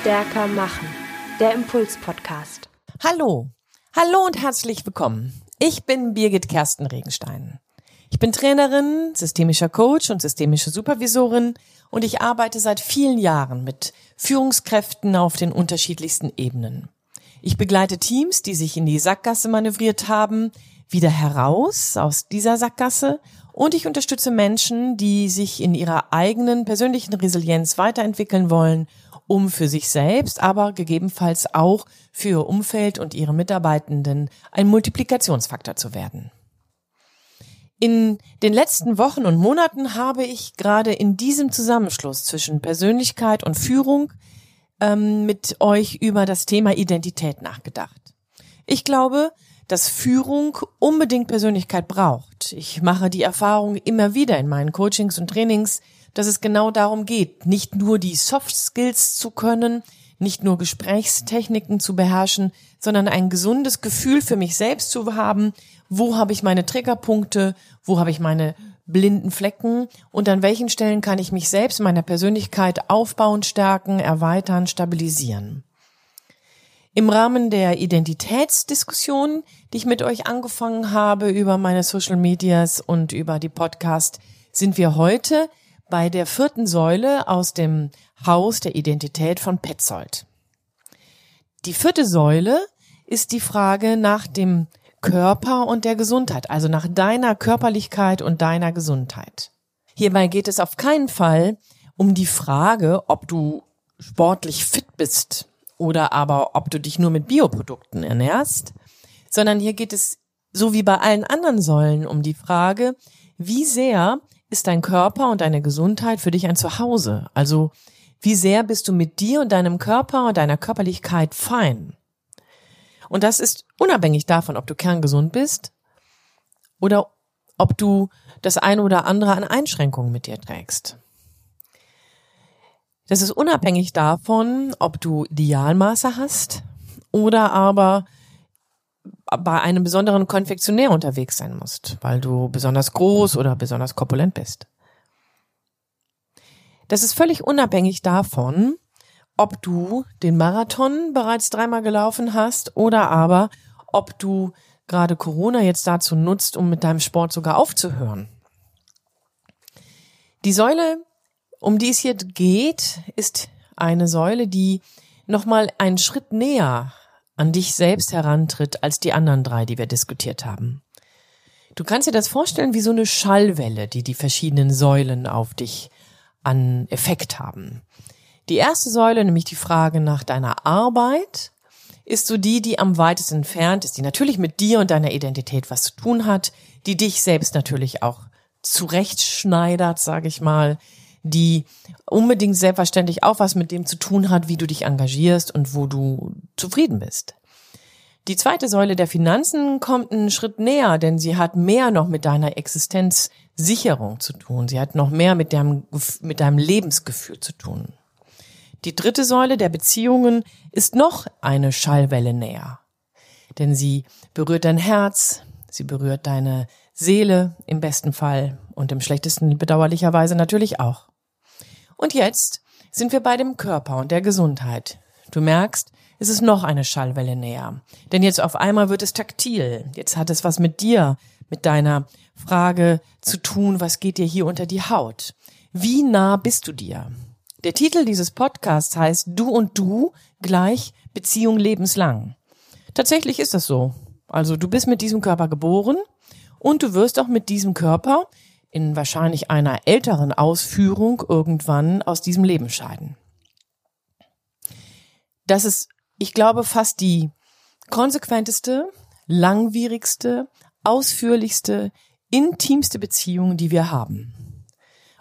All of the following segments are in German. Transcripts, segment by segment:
Stärker machen. Der Impuls-Podcast. Hallo. Hallo und herzlich willkommen. Ich bin Birgit Kersten Regenstein. Ich bin Trainerin, systemischer Coach und systemische Supervisorin und ich arbeite seit vielen Jahren mit Führungskräften auf den unterschiedlichsten Ebenen. Ich begleite Teams, die sich in die Sackgasse manövriert haben, wieder heraus aus dieser Sackgasse und ich unterstütze Menschen, die sich in ihrer eigenen persönlichen Resilienz weiterentwickeln wollen, um für sich selbst, aber gegebenenfalls auch für ihr Umfeld und ihre Mitarbeitenden ein Multiplikationsfaktor zu werden. In den letzten Wochen und Monaten habe ich gerade in diesem Zusammenschluss zwischen Persönlichkeit und Führung ähm, mit euch über das Thema Identität nachgedacht. Ich glaube, dass Führung unbedingt Persönlichkeit braucht. Ich mache die Erfahrung immer wieder in meinen Coachings und Trainings, dass es genau darum geht, nicht nur die Soft Skills zu können, nicht nur Gesprächstechniken zu beherrschen, sondern ein gesundes Gefühl für mich selbst zu haben, wo habe ich meine Triggerpunkte, wo habe ich meine blinden Flecken? Und an welchen Stellen kann ich mich selbst, meiner Persönlichkeit aufbauen, stärken, erweitern, stabilisieren. Im Rahmen der Identitätsdiskussion, die ich mit euch angefangen habe über meine Social Medias und über die Podcast, sind wir heute bei der vierten Säule aus dem Haus der Identität von Petzold. Die vierte Säule ist die Frage nach dem Körper und der Gesundheit, also nach deiner Körperlichkeit und deiner Gesundheit. Hierbei geht es auf keinen Fall um die Frage, ob du sportlich fit bist oder aber ob du dich nur mit Bioprodukten ernährst, sondern hier geht es so wie bei allen anderen Säulen um die Frage, wie sehr ist dein Körper und deine Gesundheit für dich ein Zuhause? Also wie sehr bist du mit dir und deinem Körper und deiner Körperlichkeit fein? Und das ist unabhängig davon, ob du kerngesund bist oder ob du das eine oder andere an Einschränkungen mit dir trägst. Das ist unabhängig davon, ob du Idealmaße hast oder aber bei einem besonderen Konfektionär unterwegs sein musst, weil du besonders groß oder besonders korpulent bist. Das ist völlig unabhängig davon, ob du den Marathon bereits dreimal gelaufen hast oder aber ob du gerade Corona jetzt dazu nutzt, um mit deinem Sport sogar aufzuhören. Die Säule um die es hier geht, ist eine Säule, die nochmal einen Schritt näher an dich selbst herantritt als die anderen drei, die wir diskutiert haben. Du kannst dir das vorstellen wie so eine Schallwelle, die die verschiedenen Säulen auf dich an Effekt haben. Die erste Säule, nämlich die Frage nach deiner Arbeit, ist so die, die am weitesten entfernt ist, die natürlich mit dir und deiner Identität was zu tun hat, die dich selbst natürlich auch zurechtschneidert, sage ich mal, die unbedingt selbstverständlich auch was mit dem zu tun hat, wie du dich engagierst und wo du zufrieden bist. Die zweite Säule der Finanzen kommt einen Schritt näher, denn sie hat mehr noch mit deiner Existenzsicherung zu tun. Sie hat noch mehr mit deinem, mit deinem Lebensgefühl zu tun. Die dritte Säule der Beziehungen ist noch eine Schallwelle näher. Denn sie berührt dein Herz, sie berührt deine Seele im besten Fall und im schlechtesten bedauerlicherweise natürlich auch. Und jetzt sind wir bei dem Körper und der Gesundheit. Du merkst, es ist noch eine Schallwelle näher. Denn jetzt auf einmal wird es taktil. Jetzt hat es was mit dir, mit deiner Frage zu tun, was geht dir hier unter die Haut? Wie nah bist du dir? Der Titel dieses Podcasts heißt Du und Du gleich Beziehung lebenslang. Tatsächlich ist das so. Also du bist mit diesem Körper geboren und du wirst auch mit diesem Körper in wahrscheinlich einer älteren Ausführung irgendwann aus diesem Leben scheiden. Das ist, ich glaube, fast die konsequenteste, langwierigste, ausführlichste, intimste Beziehung, die wir haben.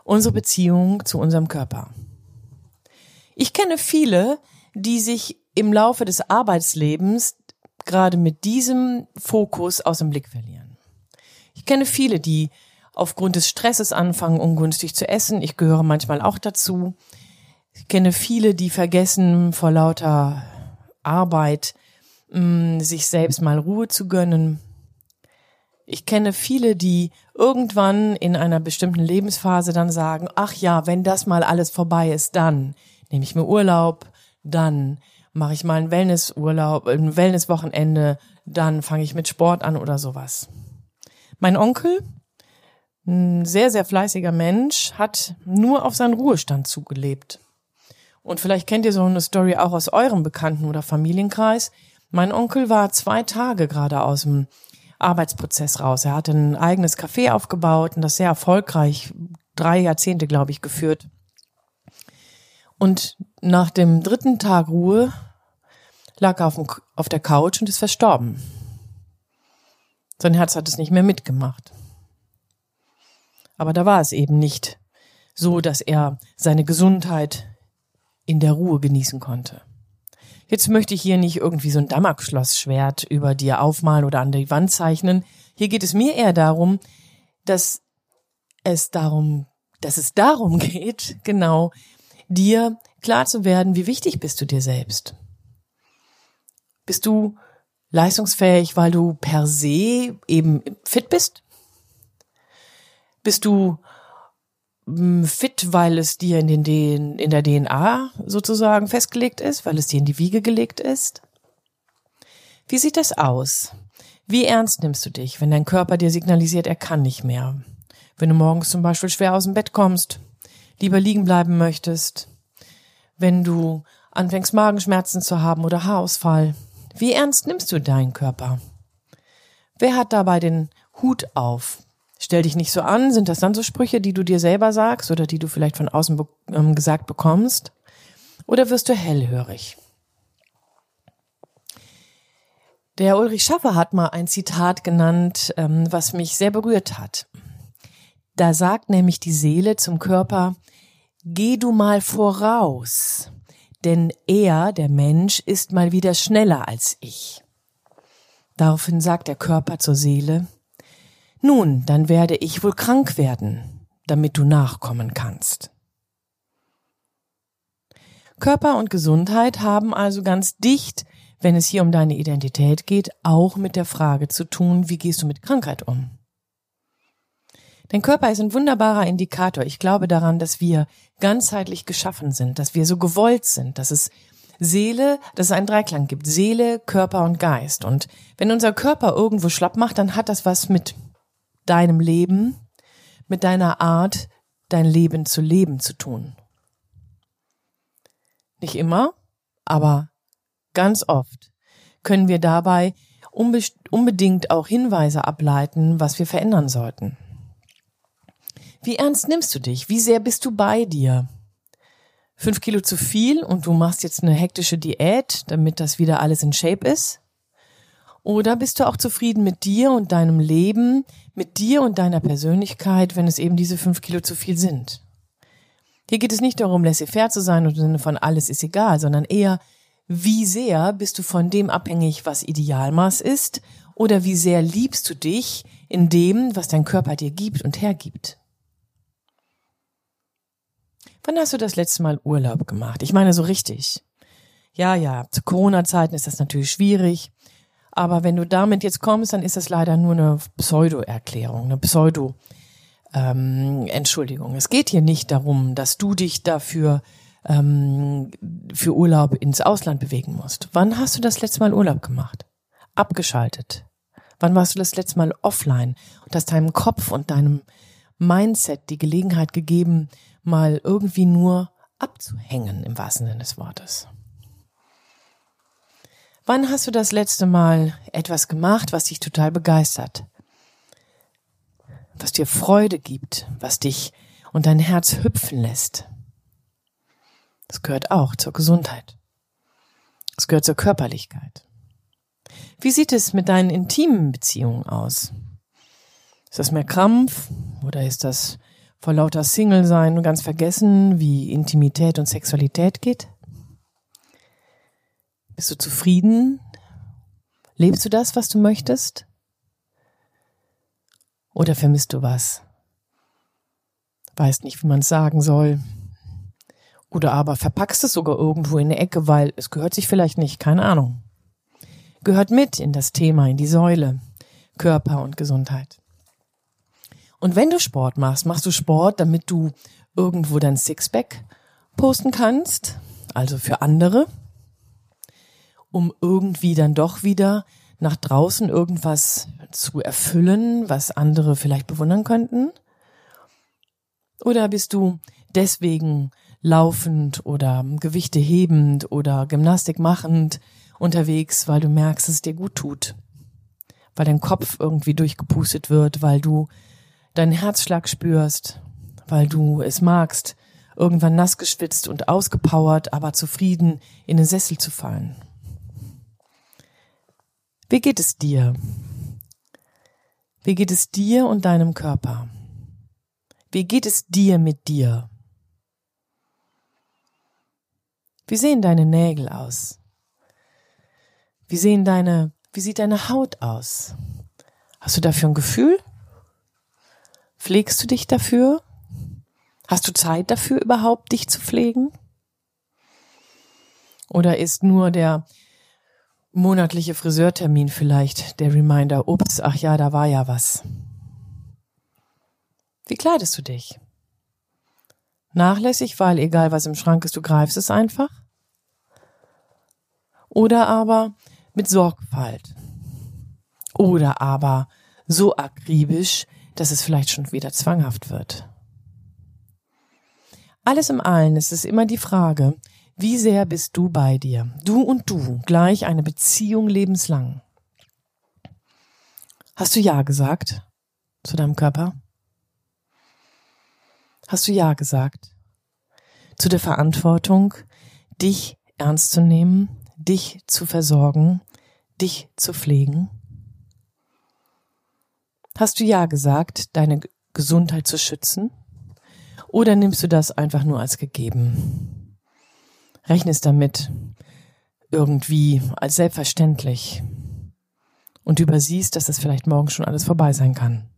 Unsere Beziehung zu unserem Körper. Ich kenne viele, die sich im Laufe des Arbeitslebens gerade mit diesem Fokus aus dem Blick verlieren. Ich kenne viele, die aufgrund des Stresses anfangen, ungünstig zu essen. Ich gehöre manchmal auch dazu. Ich kenne viele, die vergessen vor lauter Arbeit, mm, sich selbst mal Ruhe zu gönnen. Ich kenne viele, die irgendwann in einer bestimmten Lebensphase dann sagen, ach ja, wenn das mal alles vorbei ist, dann nehme ich mir Urlaub, dann mache ich mal einen Wellnessurlaub, ein Wellnesswochenende, dann fange ich mit Sport an oder sowas. Mein Onkel, ein sehr, sehr fleißiger Mensch, hat nur auf seinen Ruhestand zugelebt. Und vielleicht kennt ihr so eine Story auch aus eurem Bekannten- oder Familienkreis. Mein Onkel war zwei Tage gerade aus dem Arbeitsprozess raus. Er hatte ein eigenes Café aufgebaut und das sehr erfolgreich, drei Jahrzehnte, glaube ich, geführt. Und nach dem dritten Tag Ruhe lag er auf, dem, auf der Couch und ist verstorben. Sein Herz hat es nicht mehr mitgemacht. Aber da war es eben nicht so, dass er seine Gesundheit in der Ruhe genießen konnte. Jetzt möchte ich hier nicht irgendwie so ein Damoklesschwert über dir aufmalen oder an die Wand zeichnen. Hier geht es mir eher darum, dass es darum, dass es darum geht, genau, dir klar zu werden, wie wichtig bist du dir selbst. Bist du leistungsfähig, weil du per se eben fit bist? Bist du hm, fit, weil es dir in, den, in der DNA sozusagen festgelegt ist, weil es dir in die Wiege gelegt ist? Wie sieht das aus? Wie ernst nimmst du dich, wenn dein Körper dir signalisiert, er kann nicht mehr? Wenn du morgens zum Beispiel schwer aus dem Bett kommst, lieber liegen bleiben möchtest, wenn du anfängst Magenschmerzen zu haben oder Haarausfall, wie ernst nimmst du deinen Körper? Wer hat dabei den Hut auf? Stell dich nicht so an. Sind das dann so Sprüche, die du dir selber sagst oder die du vielleicht von außen be ähm, gesagt bekommst? Oder wirst du hellhörig? Der Ulrich Schaffer hat mal ein Zitat genannt, ähm, was mich sehr berührt hat. Da sagt nämlich die Seele zum Körper, geh du mal voraus denn er, der Mensch, ist mal wieder schneller als ich. Daraufhin sagt der Körper zur Seele, nun, dann werde ich wohl krank werden, damit du nachkommen kannst. Körper und Gesundheit haben also ganz dicht, wenn es hier um deine Identität geht, auch mit der Frage zu tun, wie gehst du mit Krankheit um? Dein Körper ist ein wunderbarer Indikator. Ich glaube daran, dass wir ganzheitlich geschaffen sind, dass wir so gewollt sind, dass es Seele, dass es einen Dreiklang gibt. Seele, Körper und Geist. Und wenn unser Körper irgendwo schlapp macht, dann hat das was mit deinem Leben, mit deiner Art, dein Leben zu leben zu tun. Nicht immer, aber ganz oft können wir dabei unbedingt auch Hinweise ableiten, was wir verändern sollten. Wie ernst nimmst du dich? Wie sehr bist du bei dir? Fünf Kilo zu viel und du machst jetzt eine hektische Diät, damit das wieder alles in Shape ist? Oder bist du auch zufrieden mit dir und deinem Leben, mit dir und deiner Persönlichkeit, wenn es eben diese fünf Kilo zu viel sind? Hier geht es nicht darum, laissez-faire zu sein und im Sinne von alles ist egal, sondern eher, wie sehr bist du von dem abhängig, was Idealmaß ist, oder wie sehr liebst du dich in dem, was dein Körper dir gibt und hergibt? Wann hast du das letzte Mal Urlaub gemacht? Ich meine so richtig. Ja, ja, zu Corona-Zeiten ist das natürlich schwierig. Aber wenn du damit jetzt kommst, dann ist das leider nur eine Pseudo-Erklärung, eine Pseudo- ähm, Entschuldigung. Es geht hier nicht darum, dass du dich dafür ähm, für Urlaub ins Ausland bewegen musst. Wann hast du das letzte Mal Urlaub gemacht? Abgeschaltet. Wann warst du das letzte Mal offline und hast deinem Kopf und deinem Mindset die Gelegenheit gegeben, mal irgendwie nur abzuhängen im wahrsten Sinne des Wortes. Wann hast du das letzte Mal etwas gemacht, was dich total begeistert? Was dir Freude gibt, was dich und dein Herz hüpfen lässt? Das gehört auch zur Gesundheit. Es gehört zur Körperlichkeit. Wie sieht es mit deinen intimen Beziehungen aus? Ist das mehr Krampf oder ist das vor lauter Single sein und ganz vergessen, wie Intimität und Sexualität geht? Bist du zufrieden? Lebst du das, was du möchtest? Oder vermisst du was? Weißt nicht, wie man es sagen soll. Oder aber verpackst es sogar irgendwo in eine Ecke, weil es gehört sich vielleicht nicht, keine Ahnung. Gehört mit in das Thema, in die Säule Körper und Gesundheit. Und wenn du Sport machst, machst du Sport, damit du irgendwo dein Sixpack posten kannst also für andere, um irgendwie dann doch wieder nach draußen irgendwas zu erfüllen, was andere vielleicht bewundern könnten? Oder bist du deswegen laufend oder Gewichte hebend oder Gymnastik machend unterwegs, weil du merkst, dass es dir gut tut? Weil dein Kopf irgendwie durchgepustet wird, weil du deinen Herzschlag spürst, weil du es magst, irgendwann nass geschwitzt und ausgepowert, aber zufrieden in den Sessel zu fallen. Wie geht es dir? Wie geht es dir und deinem Körper? Wie geht es dir mit dir? Wie sehen deine Nägel aus? Wie sehen deine, wie sieht deine Haut aus? Hast du dafür ein Gefühl? Pflegst du dich dafür? Hast du Zeit dafür überhaupt, dich zu pflegen? Oder ist nur der monatliche Friseurtermin vielleicht der Reminder, ups, ach ja, da war ja was. Wie kleidest du dich? Nachlässig, weil egal was im Schrank ist, du greifst es einfach? Oder aber mit Sorgfalt? Oder aber so akribisch, dass es vielleicht schon wieder zwanghaft wird? Alles im allen ist es immer die Frage, wie sehr bist du bei dir? Du und du, gleich eine Beziehung lebenslang. Hast du Ja gesagt zu deinem Körper? Hast du Ja gesagt zu der Verantwortung, dich ernst zu nehmen, dich zu versorgen, dich zu pflegen? Hast du Ja gesagt, deine Gesundheit zu schützen? Oder nimmst du das einfach nur als gegeben? Rechnest damit irgendwie als selbstverständlich und übersiehst, dass das vielleicht morgen schon alles vorbei sein kann.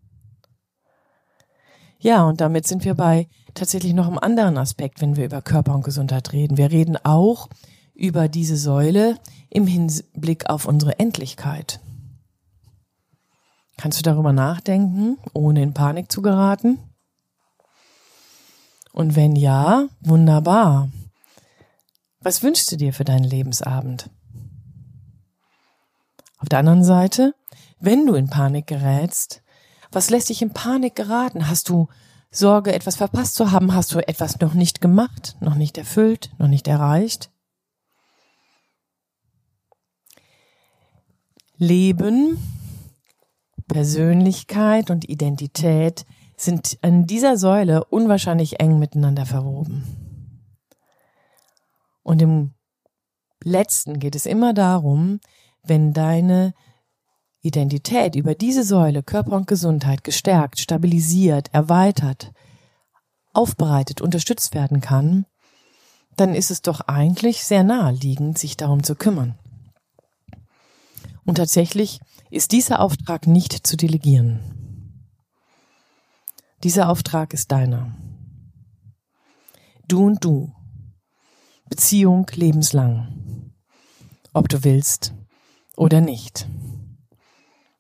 Ja, und damit sind wir bei tatsächlich noch einem anderen Aspekt, wenn wir über Körper und Gesundheit reden. Wir reden auch über diese Säule im Hinblick auf unsere Endlichkeit. Kannst du darüber nachdenken, ohne in Panik zu geraten? Und wenn ja, wunderbar. Was wünschst du dir für deinen Lebensabend? Auf der anderen Seite, wenn du in Panik gerätst, was lässt dich in Panik geraten? Hast du Sorge, etwas verpasst zu haben? Hast du etwas noch nicht gemacht, noch nicht erfüllt, noch nicht erreicht? Leben, Persönlichkeit und Identität sind an dieser Säule unwahrscheinlich eng miteinander verwoben. Und im letzten geht es immer darum, wenn deine Identität über diese Säule Körper und Gesundheit gestärkt, stabilisiert, erweitert, aufbereitet, unterstützt werden kann, dann ist es doch eigentlich sehr naheliegend, sich darum zu kümmern. Und tatsächlich ist dieser Auftrag nicht zu delegieren. Dieser Auftrag ist deiner. Du und du Beziehung lebenslang. Ob du willst oder nicht.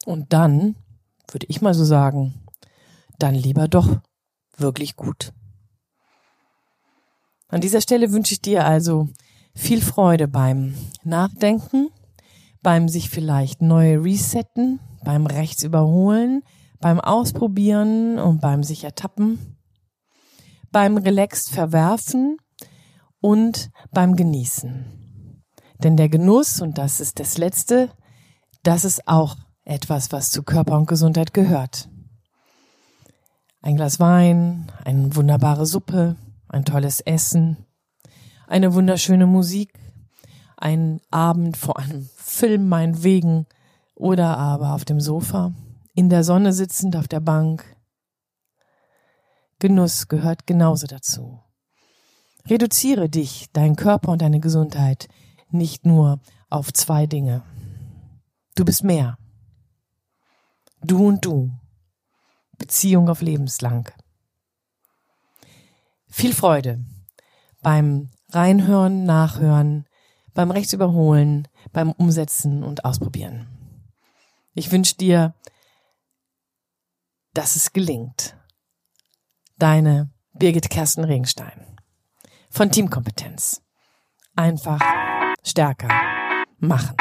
Und dann, würde ich mal so sagen, dann lieber doch wirklich gut. An dieser Stelle wünsche ich dir also viel Freude beim Nachdenken, beim sich vielleicht neu resetten, beim Rechts überholen, beim Ausprobieren und beim sich ertappen, beim relaxed verwerfen und beim Genießen. Denn der Genuss, und das ist das Letzte, das ist auch etwas, was zu Körper und Gesundheit gehört. Ein Glas Wein, eine wunderbare Suppe, ein tolles Essen, eine wunderschöne Musik, ein Abend vor einem Film meinetwegen oder aber auf dem Sofa, in der Sonne sitzend auf der Bank. Genuss gehört genauso dazu. Reduziere dich, deinen Körper und deine Gesundheit nicht nur auf zwei Dinge. Du bist mehr. Du und du. Beziehung auf lebenslang. Viel Freude beim Reinhören, Nachhören, beim Rechtsüberholen, beim Umsetzen und Ausprobieren. Ich wünsche dir, dass es gelingt. Deine Birgit Kersten Regenstein von Teamkompetenz. einfach stärker machen.